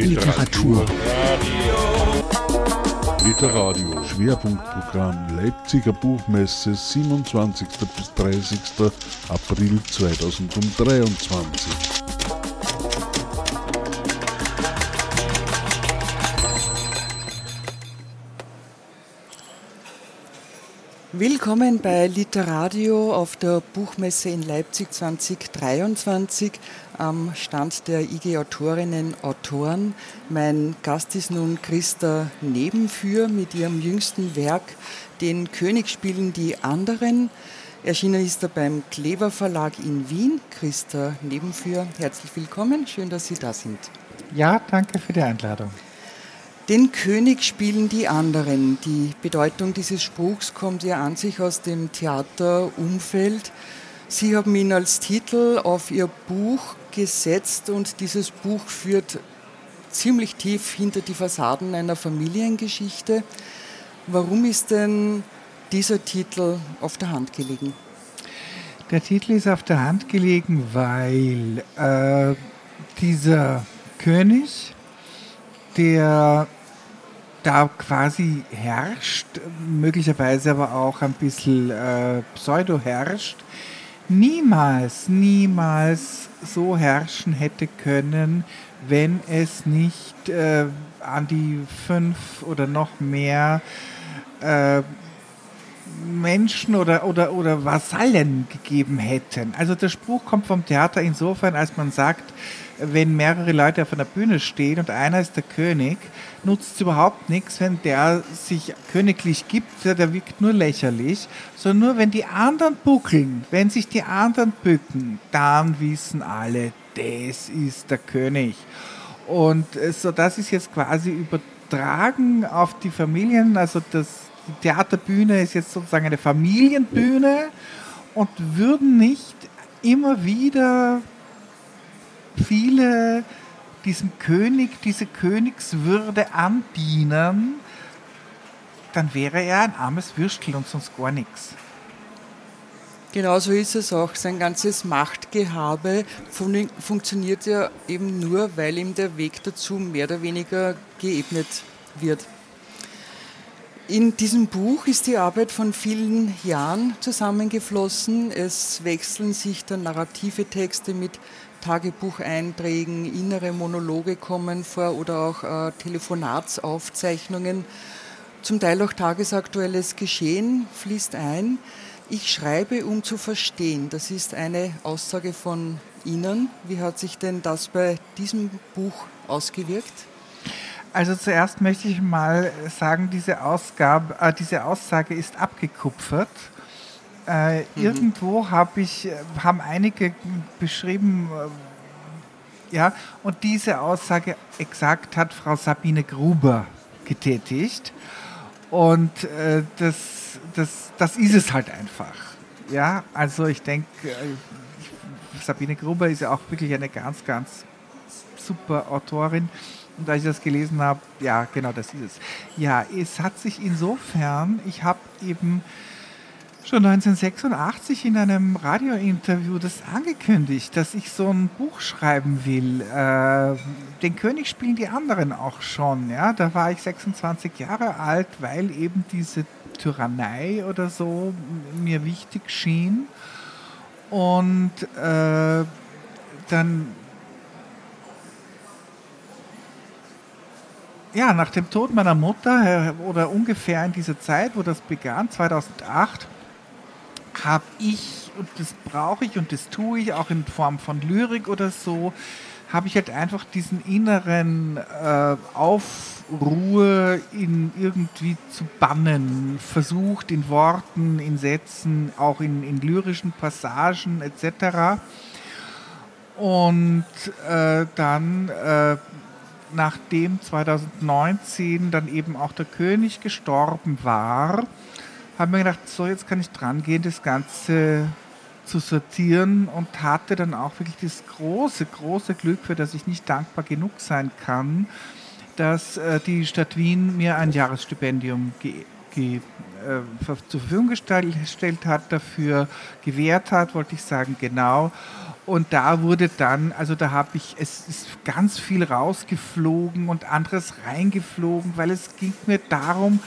Literatur. Literadio. Schwerpunktprogramm Leipziger Buchmesse 27. bis 30. April 2023. Willkommen bei Literadio auf der Buchmesse in Leipzig 2023 am Stand der IG Autorinnen Autoren. Mein Gast ist nun Christa Nebenführ mit ihrem jüngsten Werk Den König spielen die anderen. Erschienen ist er beim Klever Verlag in Wien. Christa Nebenführ, herzlich willkommen. Schön, dass Sie da sind. Ja, danke für die Einladung. Den König spielen die anderen. Die Bedeutung dieses Spruchs kommt ja an sich aus dem Theaterumfeld. Sie haben ihn als Titel auf Ihr Buch gesetzt und dieses Buch führt ziemlich tief hinter die Fassaden einer Familiengeschichte. Warum ist denn dieser Titel auf der Hand gelegen? Der Titel ist auf der Hand gelegen, weil äh, dieser König, der da quasi herrscht, möglicherweise aber auch ein bisschen äh, pseudo herrscht, niemals, niemals so herrschen hätte können, wenn es nicht äh, an die fünf oder noch mehr äh, Menschen oder, oder, oder Vasallen gegeben hätten. Also der Spruch kommt vom Theater insofern, als man sagt, wenn mehrere Leute auf einer Bühne stehen und einer ist der König, nutzt es überhaupt nichts, wenn der sich königlich gibt, der wirkt nur lächerlich, sondern nur wenn die anderen buckeln, wenn sich die anderen bücken, dann wissen alle, das ist der König. Und so das ist jetzt quasi übertragen auf die Familien, also das, die Theaterbühne ist jetzt sozusagen eine Familienbühne und würden nicht immer wieder viele diesem König, diese Königswürde andienen, dann wäre er ein armes Würstel und sonst gar nichts. Genauso ist es auch. Sein ganzes Machtgehabe fun funktioniert ja eben nur, weil ihm der Weg dazu mehr oder weniger geebnet wird. In diesem Buch ist die Arbeit von vielen Jahren zusammengeflossen. Es wechseln sich dann narrative Texte mit Tagebucheinträgen, innere Monologe kommen vor oder auch äh, Telefonatsaufzeichnungen. Zum Teil auch tagesaktuelles Geschehen fließt ein. Ich schreibe, um zu verstehen. Das ist eine Aussage von Ihnen. Wie hat sich denn das bei diesem Buch ausgewirkt? Also zuerst möchte ich mal sagen, diese, Ausgabe, äh, diese Aussage ist abgekupfert. Äh. Irgendwo hab ich, haben einige beschrieben, äh, ja, und diese Aussage exakt hat Frau Sabine Gruber getätigt. Und äh, das, das, das ist es halt einfach. Ja, also ich denke, äh, Sabine Gruber ist ja auch wirklich eine ganz, ganz super Autorin. Und als ich das gelesen habe, ja, genau das ist es. Ja, es hat sich insofern, ich habe eben schon 1986 in einem Radiointerview das angekündigt, dass ich so ein Buch schreiben will. Äh, den König spielen die anderen auch schon. Ja? Da war ich 26 Jahre alt, weil eben diese Tyrannei oder so mir wichtig schien. Und äh, dann ja, nach dem Tod meiner Mutter äh, oder ungefähr in dieser Zeit, wo das begann, 2008, habe ich, und das brauche ich und das tue ich auch in Form von Lyrik oder so, habe ich halt einfach diesen inneren äh, Aufruhr in irgendwie zu bannen, versucht in Worten, in Sätzen, auch in, in lyrischen Passagen etc. Und äh, dann äh, nachdem 2019 dann eben auch der König gestorben war, haben wir gedacht, so jetzt kann ich dran gehen, das Ganze zu sortieren und hatte dann auch wirklich das große, große Glück, für das ich nicht dankbar genug sein kann, dass äh, die Stadt Wien mir ein Jahresstipendium ge ge, äh, zur Verfügung gestellt hat, dafür gewährt hat, wollte ich sagen, genau. Und da wurde dann, also da habe ich, es ist ganz viel rausgeflogen und anderes reingeflogen, weil es ging mir darum,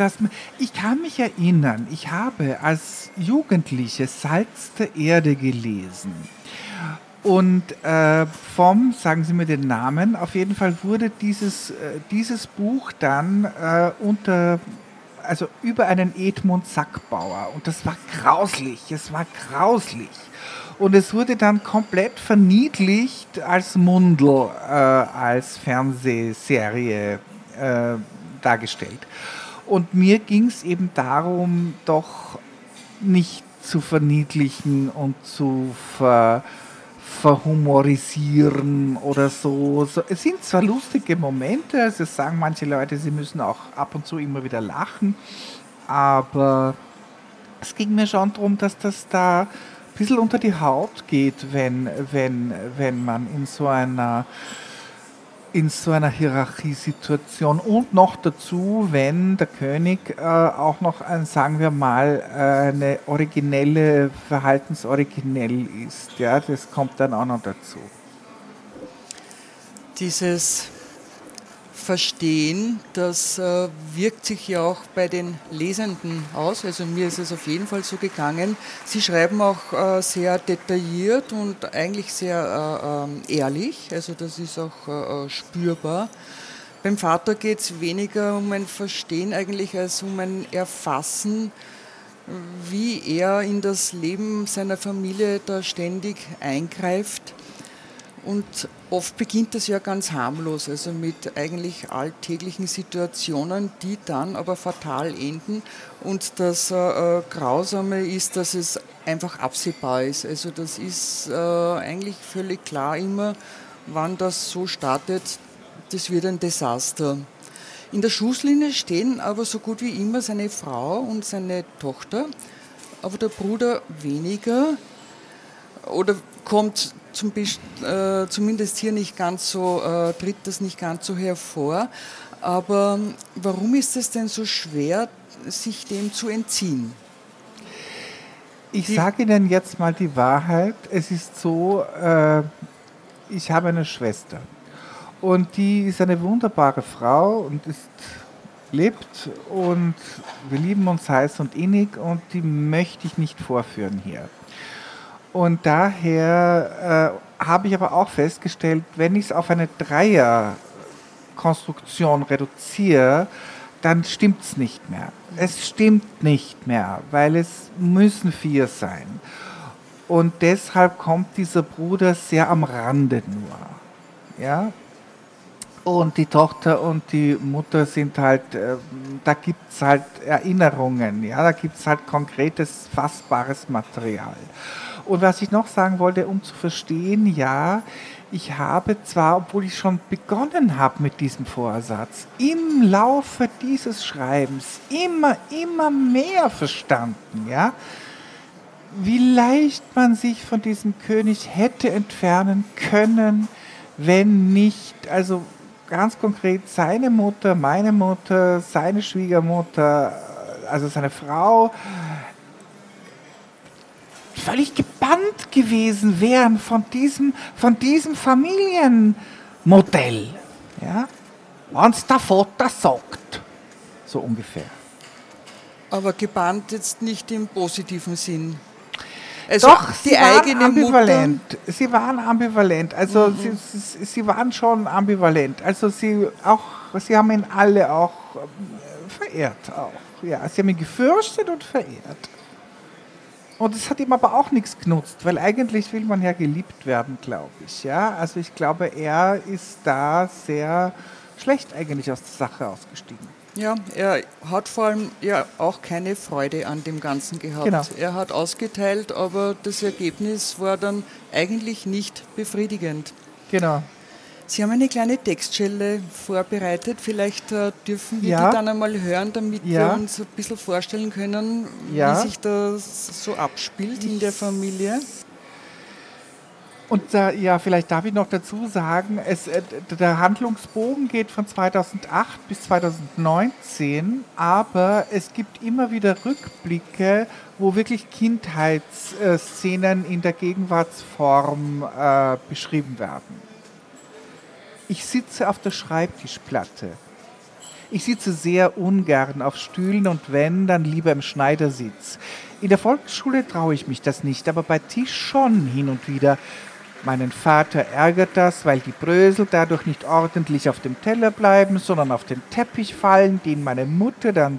dass ich kann mich erinnern, ich habe als Jugendliche Salz der Erde gelesen. Und äh, vom, sagen Sie mir den Namen, auf jeden Fall wurde dieses, äh, dieses Buch dann äh, unter, also über einen Edmund Sackbauer. Und das war grauslich, es war grauslich. Und es wurde dann komplett verniedlicht als Mundel, äh, als Fernsehserie äh, dargestellt. Und mir ging es eben darum, doch nicht zu verniedlichen und zu ver verhumorisieren oder so. Es sind zwar lustige Momente, also sagen manche Leute, sie müssen auch ab und zu immer wieder lachen, aber es ging mir schon darum, dass das da ein bisschen unter die Haut geht, wenn, wenn, wenn man in so einer in so einer Hierarchiesituation und noch dazu, wenn der König äh, auch noch ein, sagen wir mal, eine originelle, verhaltensoriginell ist. Ja, das kommt dann auch noch dazu. Dieses Verstehen, das äh, wirkt sich ja auch bei den Lesenden aus. Also mir ist es auf jeden Fall so gegangen. Sie schreiben auch äh, sehr detailliert und eigentlich sehr äh, ähm, ehrlich. Also das ist auch spürbar. Beim Vater geht es weniger um ein Verstehen eigentlich als um ein Erfassen, wie er in das Leben seiner Familie da ständig eingreift und oft beginnt das ja ganz harmlos, also mit eigentlich alltäglichen Situationen, die dann aber fatal enden. Und das äh, Grausame ist, dass es einfach absehbar ist. Also das ist äh, eigentlich völlig klar immer, wann das so startet, das wird ein Desaster. In der Schusslinie stehen aber so gut wie immer seine Frau und seine Tochter, aber der Bruder weniger oder kommt zum, äh, zumindest hier nicht ganz so, äh, tritt das nicht ganz so hervor. Aber warum ist es denn so schwer, sich dem zu entziehen? Ich sage Ihnen jetzt mal die Wahrheit. Es ist so, äh, ich habe eine Schwester und die ist eine wunderbare Frau und ist lebt und wir lieben uns heiß und innig und die möchte ich nicht vorführen hier. Und daher äh, habe ich aber auch festgestellt, wenn ich es auf eine Dreierkonstruktion reduziere, dann stimmt es nicht mehr. Es stimmt nicht mehr, weil es müssen vier sein. Und deshalb kommt dieser Bruder sehr am Rande nur. Ja? Und die Tochter und die Mutter sind halt, äh, da gibt es halt Erinnerungen, ja? da gibt es halt konkretes, fassbares Material. Und was ich noch sagen wollte, um zu verstehen, ja, ich habe zwar, obwohl ich schon begonnen habe mit diesem Vorsatz, im Laufe dieses Schreibens immer, immer mehr verstanden, ja, wie leicht man sich von diesem König hätte entfernen können, wenn nicht, also ganz konkret seine Mutter, meine Mutter, seine Schwiegermutter, also seine Frau, völlig gebannt gewesen wären von diesem, von diesem Familienmodell. Ja? Wenn es der Vater sagt. So ungefähr. Aber gebannt jetzt nicht im positiven Sinn. Also Doch, die sie eigene waren ambivalent. Mutter. Sie waren ambivalent. Also mhm. sie, sie, sie, waren schon ambivalent. Also sie auch, sie haben ihn alle auch äh, verehrt. Auch. Ja, sie haben ihn gefürchtet und verehrt. Und es hat ihm aber auch nichts genutzt, weil eigentlich will man ja geliebt werden, glaube ich. Ja? Also ich glaube, er ist da sehr schlecht eigentlich aus der Sache ausgestiegen. Ja, er hat vor allem ja auch keine Freude an dem Ganzen gehabt. Genau. Er hat ausgeteilt, aber das Ergebnis war dann eigentlich nicht befriedigend. Genau. Sie haben eine kleine Textstelle vorbereitet. Vielleicht äh, dürfen wir ja. die dann einmal hören, damit ja. wir uns ein bisschen vorstellen können, ja. wie sich das so abspielt in der Familie. Und da, ja, vielleicht darf ich noch dazu sagen, es, äh, der Handlungsbogen geht von 2008 bis 2019, aber es gibt immer wieder Rückblicke, wo wirklich Kindheitsszenen in der Gegenwartsform äh, beschrieben werden. Ich sitze auf der Schreibtischplatte. Ich sitze sehr ungern auf Stühlen und wenn, dann lieber im Schneidersitz. In der Volksschule traue ich mich das nicht, aber bei Tisch schon hin und wieder. Meinen Vater ärgert das, weil die Brösel dadurch nicht ordentlich auf dem Teller bleiben, sondern auf den Teppich fallen, den meine Mutter dann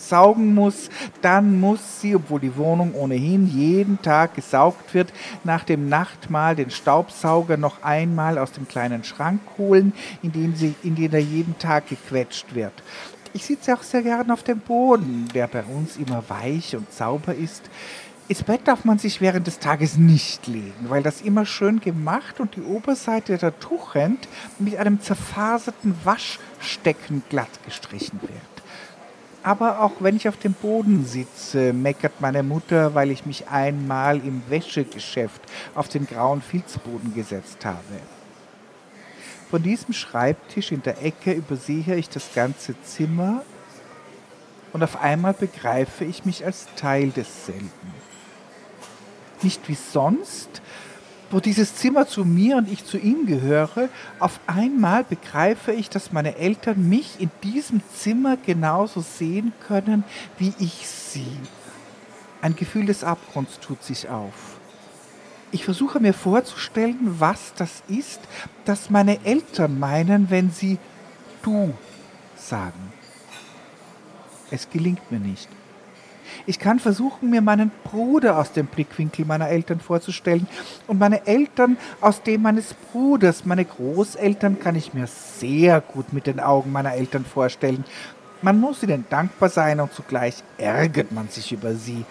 saugen muss, dann muss sie, obwohl die Wohnung ohnehin jeden Tag gesaugt wird, nach dem Nachtmahl den Staubsauger noch einmal aus dem kleinen Schrank holen, in dem, sie, in den er jeden Tag gequetscht wird. Ich sitze auch sehr gern auf dem Boden, der bei uns immer weich und sauber ist. Ins Bett darf man sich während des Tages nicht legen, weil das immer schön gemacht und die Oberseite der Tuchend mit einem zerfaserten Waschstecken glatt gestrichen wird. Aber auch wenn ich auf dem Boden sitze, meckert meine Mutter, weil ich mich einmal im Wäschegeschäft auf den grauen Filzboden gesetzt habe. Von diesem Schreibtisch in der Ecke übersehe ich das ganze Zimmer und auf einmal begreife ich mich als Teil desselben. Nicht wie sonst, wo dieses Zimmer zu mir und ich zu ihm gehöre, auf einmal begreife ich, dass meine Eltern mich in diesem Zimmer genauso sehen können, wie ich sie. Ein Gefühl des Abgrunds tut sich auf. Ich versuche mir vorzustellen, was das ist, das meine Eltern meinen, wenn sie du sagen. Es gelingt mir nicht. Ich kann versuchen, mir meinen Bruder aus dem Blickwinkel meiner Eltern vorzustellen und meine Eltern aus dem meines Bruders. Meine Großeltern kann ich mir sehr gut mit den Augen meiner Eltern vorstellen. Man muss ihnen dankbar sein und zugleich ärgert man sich über sie.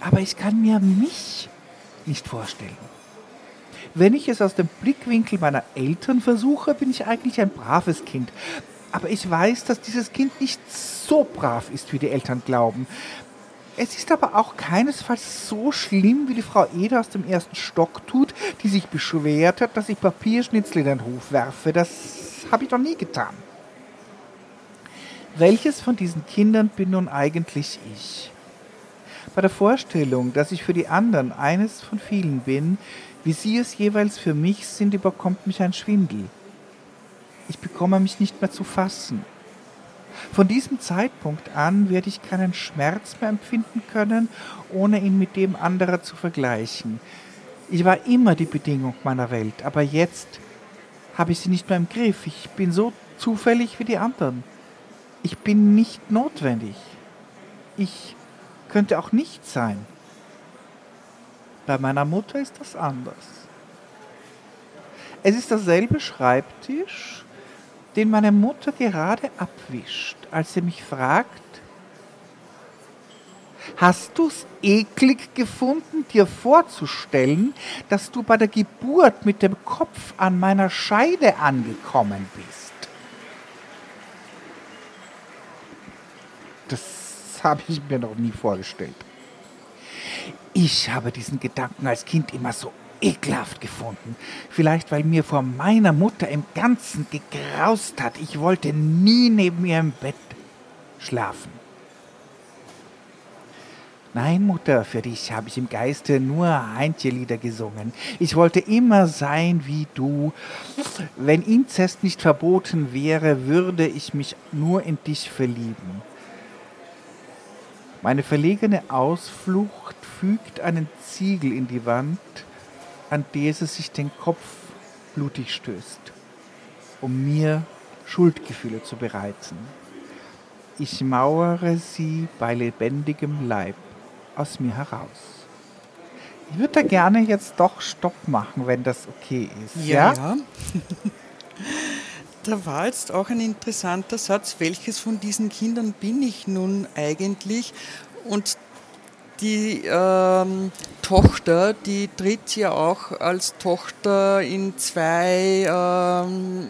Aber ich kann mir mich nicht vorstellen. Wenn ich es aus dem Blickwinkel meiner Eltern versuche, bin ich eigentlich ein braves Kind. Aber ich weiß, dass dieses Kind nicht so brav ist, wie die Eltern glauben. Es ist aber auch keinesfalls so schlimm, wie die Frau Eder aus dem ersten Stock tut, die sich beschwert hat, dass ich Papierschnitzel in den Hof werfe. Das habe ich doch nie getan. Welches von diesen Kindern bin nun eigentlich ich? Bei der Vorstellung, dass ich für die anderen eines von vielen bin, wie sie es jeweils für mich sind, überkommt mich ein Schwindel. Ich bekomme mich nicht mehr zu fassen. Von diesem Zeitpunkt an werde ich keinen Schmerz mehr empfinden können, ohne ihn mit dem anderer zu vergleichen. Ich war immer die Bedingung meiner Welt, aber jetzt habe ich sie nicht mehr im Griff. Ich bin so zufällig wie die anderen. Ich bin nicht notwendig. Ich könnte auch nicht sein. Bei meiner Mutter ist das anders. Es ist derselbe Schreibtisch, den meine Mutter gerade abwischt, als sie mich fragt, Hast du es eklig gefunden, dir vorzustellen, dass du bei der Geburt mit dem Kopf an meiner Scheide angekommen bist? Das habe ich mir noch nie vorgestellt. Ich habe diesen Gedanken als Kind immer so ekelhaft gefunden. Vielleicht, weil mir vor meiner Mutter im Ganzen gegraust hat. Ich wollte nie neben ihr im Bett schlafen. Nein, Mutter, für dich habe ich im Geiste nur Heintje-Lieder gesungen. Ich wollte immer sein wie du. Wenn Inzest nicht verboten wäre, würde ich mich nur in dich verlieben. Meine verlegene Ausflucht fügt einen Ziegel in die Wand, an der sie sich den Kopf blutig stößt, um mir Schuldgefühle zu bereiten. Ich mauere sie bei lebendigem Leib aus mir heraus. Ich würde da gerne jetzt doch Stopp machen, wenn das okay ist. Ja, ja. da war jetzt auch ein interessanter Satz. Welches von diesen Kindern bin ich nun eigentlich? Und die ähm, Tochter, die tritt ja auch als Tochter in zwei ähm,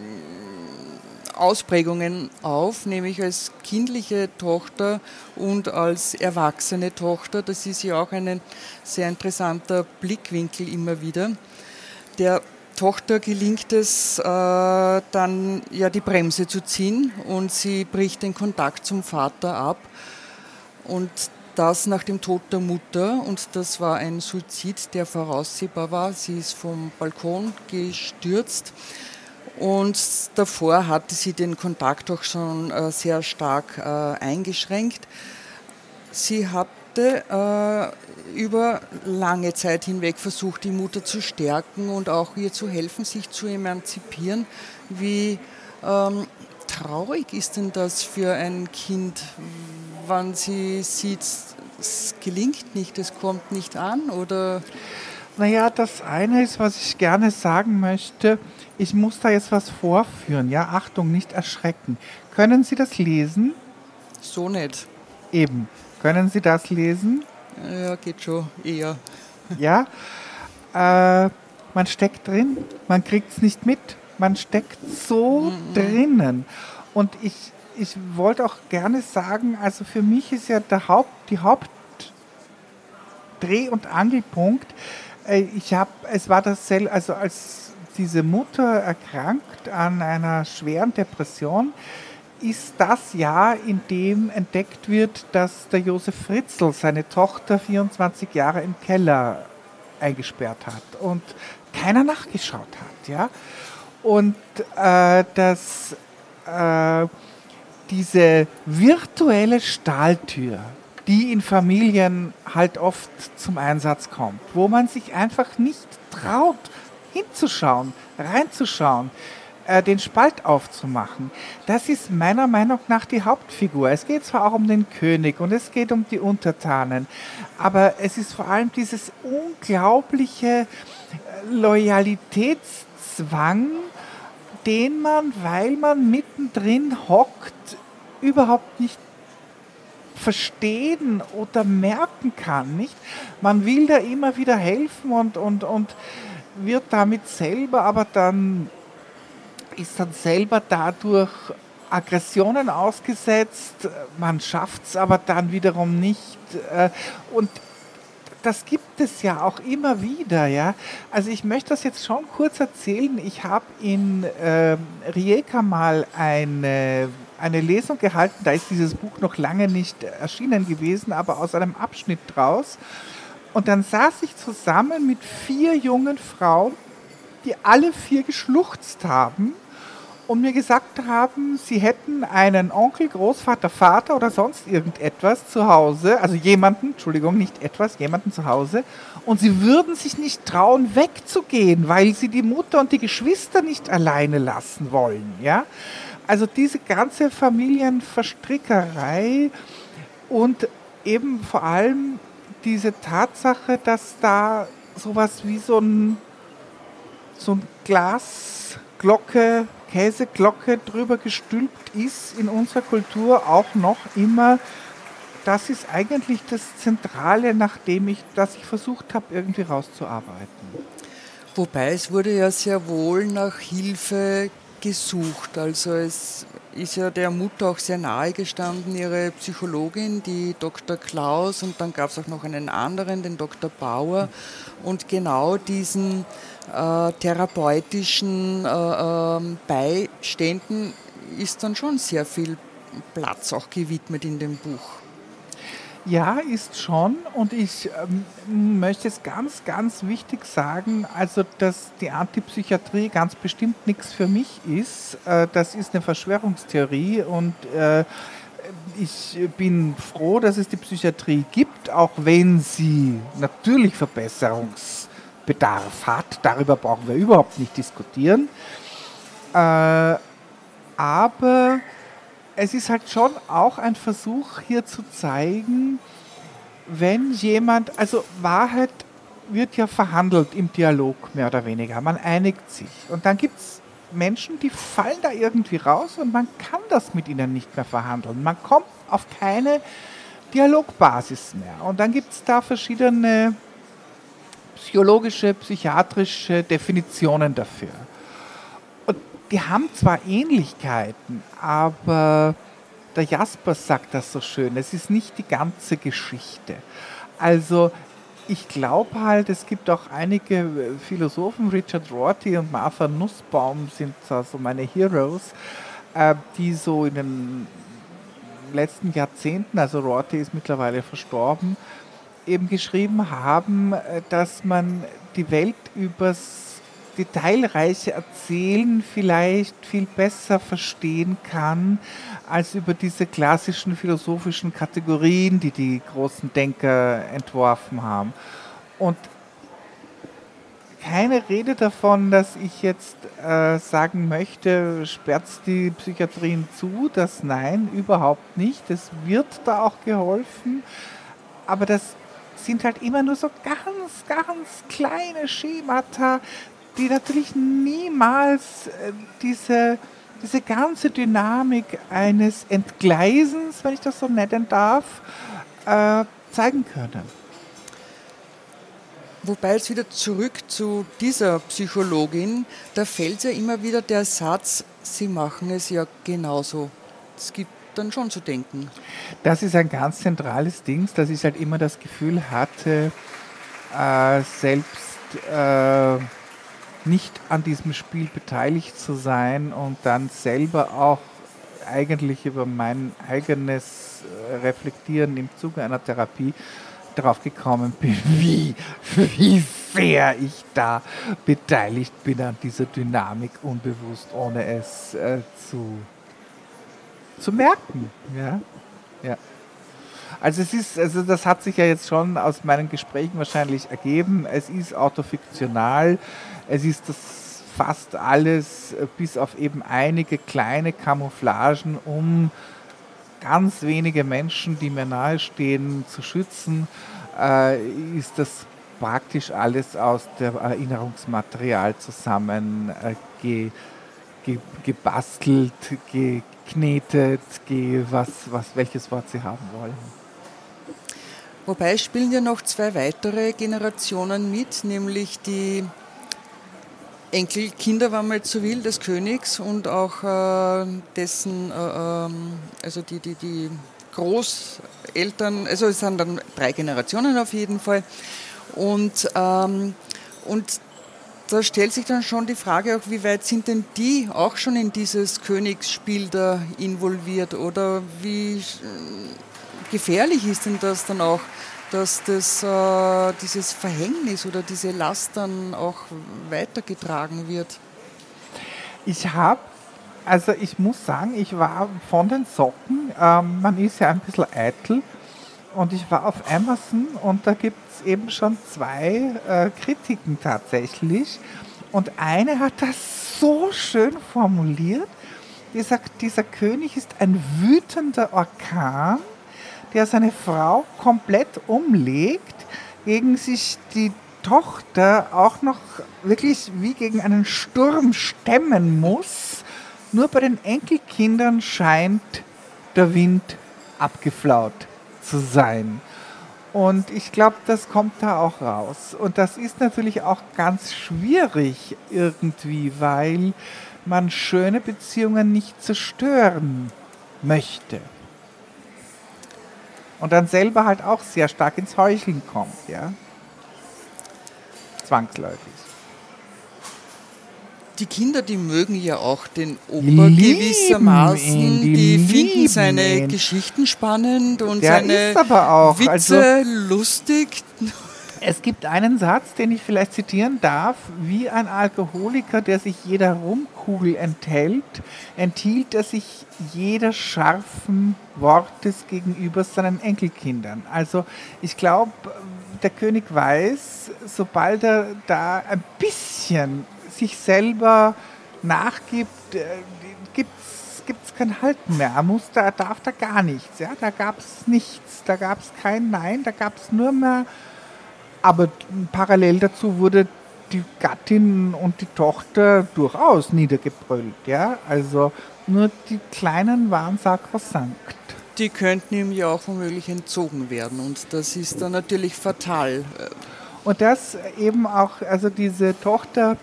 Ausprägungen auf, nämlich als kindliche Tochter und als erwachsene Tochter. Das ist ja auch ein sehr interessanter Blickwinkel immer wieder. der Tochter gelingt es äh, dann ja die Bremse zu ziehen und sie bricht den Kontakt zum Vater ab. Und das nach dem Tod der Mutter und das war ein Suizid, der voraussehbar war. Sie ist vom Balkon gestürzt und davor hatte sie den Kontakt auch schon äh, sehr stark äh, eingeschränkt. Sie hatte äh, über lange Zeit hinweg versucht, die Mutter zu stärken und auch ihr zu helfen, sich zu emanzipieren. Wie ähm, traurig ist denn das für ein Kind, wann sie sieht, es gelingt nicht, es kommt nicht an oder? Naja, das eine ist, was ich gerne sagen möchte. Ich muss da jetzt was vorführen. Ja, Achtung, nicht erschrecken. Können Sie das lesen? So nicht. Eben. Können Sie das lesen? Ja, geht schon eher. Ja. Äh, man steckt drin, man kriegt es nicht mit. Man steckt so mhm. drinnen. Und ich ich wollte auch gerne sagen, also für mich ist ja der Haupt, die Hauptdreh- und Angelpunkt, äh, ich habe, es war dasselbe, also als diese Mutter erkrankt an einer schweren Depression, ist das Jahr, in dem entdeckt wird, dass der Josef Fritzl seine Tochter 24 Jahre im Keller eingesperrt hat und keiner nachgeschaut hat, ja. Und äh, das äh, diese virtuelle Stahltür, die in Familien halt oft zum Einsatz kommt, wo man sich einfach nicht traut, hinzuschauen, reinzuschauen, äh, den Spalt aufzumachen. Das ist meiner Meinung nach die Hauptfigur. Es geht zwar auch um den König und es geht um die Untertanen, aber es ist vor allem dieses unglaubliche Loyalitätszwang, den man, weil man mittendrin hockt, überhaupt nicht verstehen oder merken kann, nicht? Man will da immer wieder helfen und, und, und wird damit selber, aber dann ist dann selber dadurch Aggressionen ausgesetzt, man schafft es aber dann wiederum nicht. Äh, und das gibt es ja auch immer wieder, ja. Also ich möchte das jetzt schon kurz erzählen. Ich habe in äh, Rijeka mal eine, eine Lesung gehalten. Da ist dieses Buch noch lange nicht erschienen gewesen, aber aus einem Abschnitt draus. Und dann saß ich zusammen mit vier jungen Frauen, die alle vier geschluchzt haben und mir gesagt haben, sie hätten einen Onkel, Großvater, Vater oder sonst irgendetwas zu Hause, also jemanden, Entschuldigung, nicht etwas, jemanden zu Hause, und sie würden sich nicht trauen, wegzugehen, weil sie die Mutter und die Geschwister nicht alleine lassen wollen, ja. Also diese ganze Familienverstrickerei und eben vor allem diese Tatsache, dass da sowas wie so ein, so ein Glasglocke Käseglocke drüber gestülpt ist in unserer Kultur auch noch immer. Das ist eigentlich das Zentrale, nachdem ich, das ich versucht habe, irgendwie rauszuarbeiten. Wobei es wurde ja sehr wohl nach Hilfe gesucht. Also es ist ja der Mutter auch sehr nahe gestanden, ihre Psychologin, die Dr. Klaus, und dann gab es auch noch einen anderen, den Dr. Bauer. Und genau diesen äh, therapeutischen äh, ähm, Beiständen ist dann schon sehr viel Platz auch gewidmet in dem Buch. Ja, ist schon. Und ich ähm, möchte es ganz, ganz wichtig sagen, also dass die Antipsychiatrie ganz bestimmt nichts für mich ist. Äh, das ist eine Verschwörungstheorie und äh, ich bin froh, dass es die Psychiatrie gibt, auch wenn sie natürlich Verbesserungs Bedarf hat. Darüber brauchen wir überhaupt nicht diskutieren. Äh, aber es ist halt schon auch ein Versuch hier zu zeigen, wenn jemand, also Wahrheit wird ja verhandelt im Dialog mehr oder weniger, man einigt sich. Und dann gibt es Menschen, die fallen da irgendwie raus und man kann das mit ihnen nicht mehr verhandeln. Man kommt auf keine Dialogbasis mehr. Und dann gibt es da verschiedene psychologische, psychiatrische Definitionen dafür. Und die haben zwar Ähnlichkeiten, aber der Jasper sagt das so schön, es ist nicht die ganze Geschichte. Also ich glaube halt, es gibt auch einige äh, Philosophen, Richard Rorty und Martha Nussbaum sind so meine Heroes, äh, die so in den letzten Jahrzehnten, also Rorty ist mittlerweile verstorben, eben geschrieben haben, äh, dass man die Welt übers detailreiche Erzählen vielleicht viel besser verstehen kann als über diese klassischen philosophischen Kategorien, die die großen Denker entworfen haben. Und keine Rede davon, dass ich jetzt äh, sagen möchte, sperrt die Psychiatrien zu, das nein, überhaupt nicht. Es wird da auch geholfen, aber das sind halt immer nur so ganz, ganz kleine Schemata, die natürlich niemals äh, diese, diese ganze Dynamik eines Entgleisens, wenn ich das so nennen darf, äh, zeigen können. Wobei jetzt wieder zurück zu dieser Psychologin, da fällt ja immer wieder der Satz, sie machen es ja genauso. Es gibt dann schon zu denken. Das ist ein ganz zentrales Ding, dass ich halt immer das Gefühl hatte, äh, selbst äh, nicht an diesem Spiel beteiligt zu sein und dann selber auch eigentlich über mein eigenes äh, Reflektieren im Zuge einer Therapie darauf gekommen bin, wie, wie sehr ich da beteiligt bin an dieser Dynamik unbewusst, ohne es äh, zu, zu merken. Ja? Ja. Also es ist, also das hat sich ja jetzt schon aus meinen Gesprächen wahrscheinlich ergeben. Es ist autofiktional. Es ist das fast alles, äh, bis auf eben einige kleine Camouflagen, um ganz wenige Menschen, die mir nahestehen, zu schützen, äh, ist das praktisch alles aus dem Erinnerungsmaterial zusammen äh, ge, ge, gebastelt, geknetet, ge, was, was, welches Wort Sie haben wollen. Wobei spielen ja noch zwei weitere Generationen mit, nämlich die Enkelkinder, wenn man so will, des Königs und auch äh, dessen, äh, ähm, also die, die, die Großeltern, also es sind dann drei Generationen auf jeden Fall. Und, ähm, und da stellt sich dann schon die Frage, auch wie weit sind denn die auch schon in dieses Königsspiel da involviert oder wie äh, gefährlich ist denn das dann auch? dass das, äh, dieses Verhängnis oder diese Last dann auch weitergetragen wird? Ich habe, also ich muss sagen, ich war von den Socken, ähm, man ist ja ein bisschen eitel, und ich war auf Amazon und da gibt es eben schon zwei äh, Kritiken tatsächlich. Und eine hat das so schön formuliert. Die sagt, dieser König ist ein wütender Orkan, der seine Frau komplett umlegt, gegen sich die Tochter auch noch wirklich wie gegen einen Sturm stemmen muss. Nur bei den Enkelkindern scheint der Wind abgeflaut zu sein. Und ich glaube, das kommt da auch raus. Und das ist natürlich auch ganz schwierig irgendwie, weil man schöne Beziehungen nicht zerstören möchte und dann selber halt auch sehr stark ins Heucheln kommt, ja. Zwangsläufig. Die Kinder, die mögen ja auch den Opa gewissermaßen. Ihn, die, die finden seine ihn. Geschichten spannend und Der seine Witze also, lustig. Es gibt einen Satz, den ich vielleicht zitieren darf. Wie ein Alkoholiker, der sich jeder Rumkugel enthält, enthielt er sich jeder scharfen Wortes gegenüber seinen Enkelkindern. Also ich glaube, der König weiß, sobald er da ein bisschen sich selber nachgibt, äh, gibt es kein Halten mehr. Er muss, da darf da gar nichts. Ja? Da gab es nichts, da gab es kein Nein, da gab es nur mehr aber parallel dazu wurde die Gattin und die Tochter durchaus niedergebrüllt. Ja? Also nur die Kleinen waren sakrosankt. Die könnten ihm ja auch womöglich entzogen werden und das ist dann natürlich fatal. Und das eben auch, also diese Tochter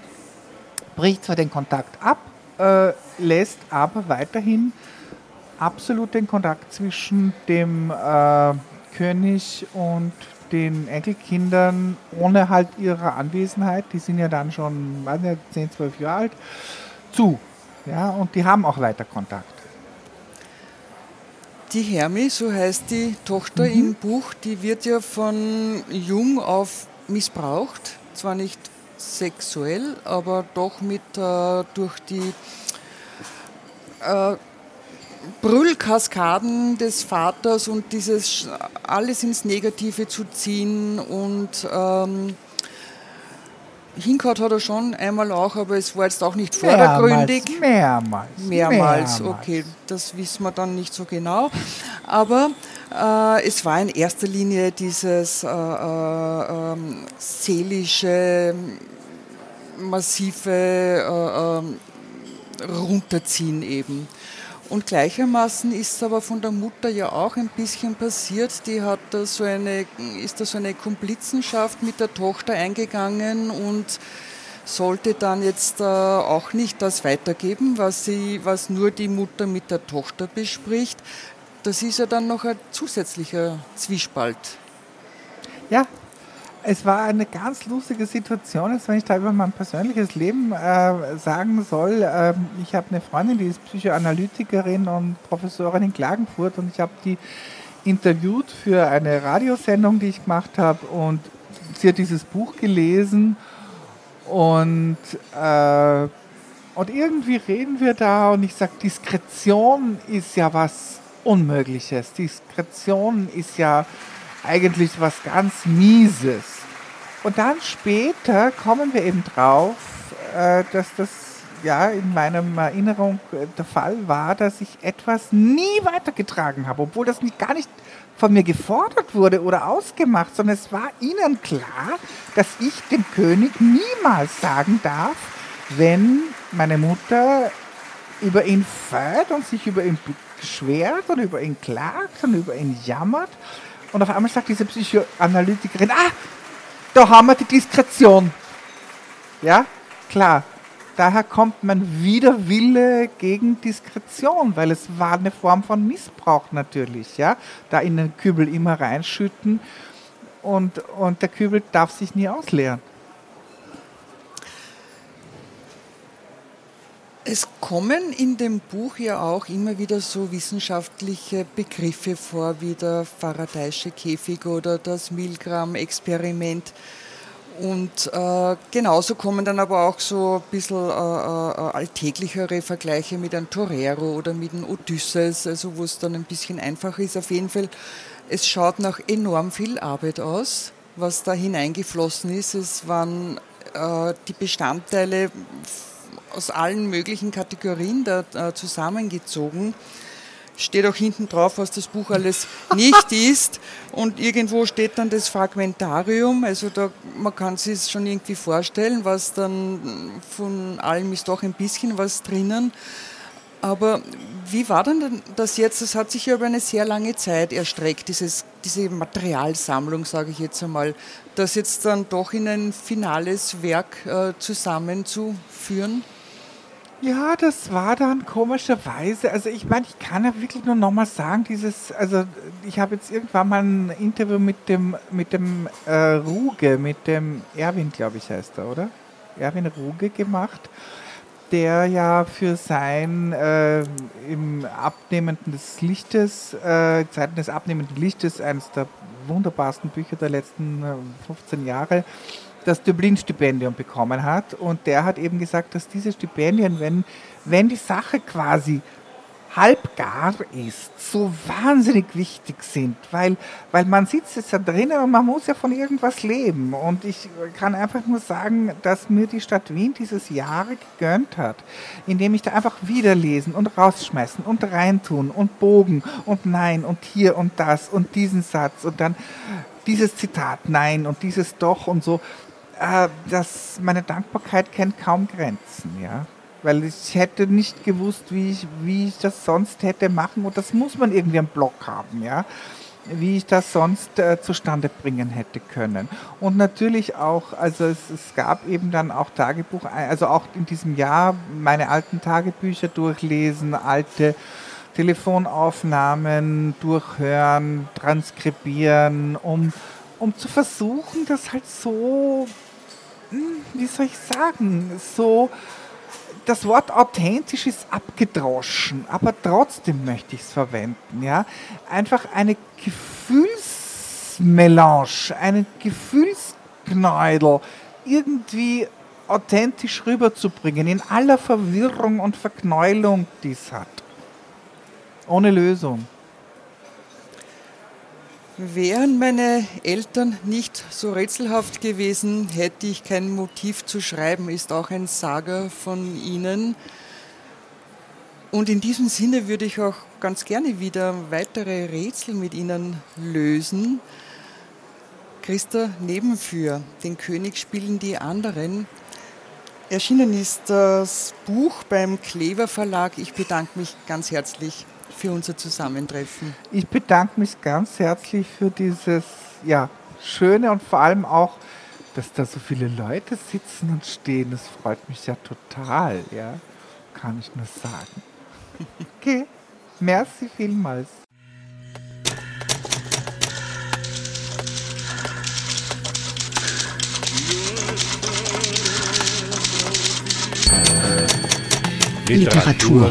bricht zwar den Kontakt ab, äh, lässt aber weiterhin absolut den Kontakt zwischen dem äh, König und den Enkelkindern ohne halt ihre Anwesenheit, die sind ja dann schon weiß nicht, 10, 12 Jahre alt, zu. Ja, und die haben auch weiter Kontakt. Die Hermi, so heißt die Tochter mhm. im Buch, die wird ja von jung auf missbraucht. Zwar nicht sexuell, aber doch mit äh, durch die äh, Brüllkaskaden des Vaters und dieses alles ins Negative zu ziehen und ähm, hinkaut hat er schon einmal auch, aber es war jetzt auch nicht vordergründig. Mehrmals. Mehrmals, mehrmals. okay, das wissen wir dann nicht so genau. Aber es war in erster Linie dieses äh, äh, ähm, seelische, massive äh, ähm, Runterziehen eben. Und gleichermaßen ist es aber von der Mutter ja auch ein bisschen passiert. Die hat da so eine, ist da so eine Komplizenschaft mit der Tochter eingegangen und sollte dann jetzt äh, auch nicht das weitergeben, was, sie, was nur die Mutter mit der Tochter bespricht. Das ist ja dann noch ein zusätzlicher Zwiespalt. Ja, es war eine ganz lustige Situation, jetzt, wenn ich da über mein persönliches Leben äh, sagen soll. Äh, ich habe eine Freundin, die ist Psychoanalytikerin und Professorin in Klagenfurt und ich habe die interviewt für eine Radiosendung, die ich gemacht habe und sie hat dieses Buch gelesen und, äh, und irgendwie reden wir da und ich sage, Diskretion ist ja was Unmögliches. Diskretion ist ja eigentlich was ganz Mieses. Und dann später kommen wir eben drauf, äh, dass das ja in meiner Erinnerung äh, der Fall war, dass ich etwas nie weitergetragen habe, obwohl das nicht, gar nicht von mir gefordert wurde oder ausgemacht, sondern es war ihnen klar, dass ich dem König niemals sagen darf, wenn meine Mutter über ihn fällt und sich über ihn beschwert und über ihn klagt und über ihn jammert, und auf einmal sagt diese Psychoanalytikerin, ah, da haben wir die Diskretion. Ja, klar. Daher kommt mein Widerwille gegen Diskretion, weil es war eine Form von Missbrauch natürlich, ja. Da in den Kübel immer reinschütten und, und der Kübel darf sich nie ausleeren. Es kommen in dem Buch ja auch immer wieder so wissenschaftliche Begriffe vor, wie der Faraday'sche Käfig oder das Milgram-Experiment. Und äh, genauso kommen dann aber auch so ein bisschen äh, äh, alltäglichere Vergleiche mit einem Torero oder mit einem Odysseus, also wo es dann ein bisschen einfacher ist. Auf jeden Fall, es schaut nach enorm viel Arbeit aus, was da hineingeflossen ist. Es waren äh, die Bestandteile aus allen möglichen Kategorien da äh, zusammengezogen. Steht auch hinten drauf, was das Buch alles nicht ist. Und irgendwo steht dann das Fragmentarium. Also da, man kann sich schon irgendwie vorstellen, was dann von allem ist doch ein bisschen was drinnen. Aber wie war denn das jetzt? Das hat sich ja über eine sehr lange Zeit erstreckt, dieses, diese Materialsammlung, sage ich jetzt einmal, das jetzt dann doch in ein finales Werk äh, zusammenzuführen. Ja, das war dann komischerweise, also ich meine, ich kann ja wirklich nur nochmal sagen, dieses, also ich habe jetzt irgendwann mal ein Interview mit dem, mit dem äh, Ruge, mit dem Erwin, glaube ich, heißt er, oder? Erwin Ruge gemacht, der ja für sein äh, im Abnehmenden des Lichtes, äh, Zeiten des abnehmenden Lichtes, eines der wunderbarsten Bücher der letzten 15 äh, Jahre, das Dublin-Stipendium bekommen hat. Und der hat eben gesagt, dass diese Stipendien, wenn, wenn die Sache quasi halbgar ist, so wahnsinnig wichtig sind, weil, weil man sitzt jetzt da drinnen und man muss ja von irgendwas leben. Und ich kann einfach nur sagen, dass mir die Stadt Wien dieses Jahre gegönnt hat, indem ich da einfach wieder lesen und rausschmeißen und reintun und bogen und nein und hier und das und diesen Satz und dann dieses Zitat nein und dieses doch und so äh, dass meine Dankbarkeit kennt kaum Grenzen, ja. Weil ich hätte nicht gewusst, wie ich, wie ich das sonst hätte machen und das muss man irgendwie am Blog haben, ja wie ich das sonst äh, zustande bringen hätte können. Und natürlich auch, also es, es, gab eben dann auch Tagebuch, also auch in diesem Jahr meine alten Tagebücher durchlesen, alte Telefonaufnahmen durchhören, transkribieren, um um zu versuchen, das halt so, hm, wie soll ich sagen, so, das Wort authentisch ist abgedroschen, aber trotzdem möchte ich es verwenden, ja. Einfach eine Gefühlsmelange, einen Gefühlsknäudel irgendwie authentisch rüberzubringen, in aller Verwirrung und Verknäulung, die es hat. Ohne Lösung. Wären meine Eltern nicht so rätselhaft gewesen, hätte ich kein Motiv zu schreiben, ist auch ein Sager von ihnen. Und in diesem Sinne würde ich auch ganz gerne wieder weitere Rätsel mit Ihnen lösen. Christa Nebenführ, den König spielen die anderen. Erschienen ist das Buch beim Klever Verlag. Ich bedanke mich ganz herzlich für unser Zusammentreffen. Ich bedanke mich ganz herzlich für dieses ja, schöne und vor allem auch, dass da so viele Leute sitzen und stehen. Das freut mich ja total, ja. Kann ich nur sagen. Okay, merci vielmals. Literatur.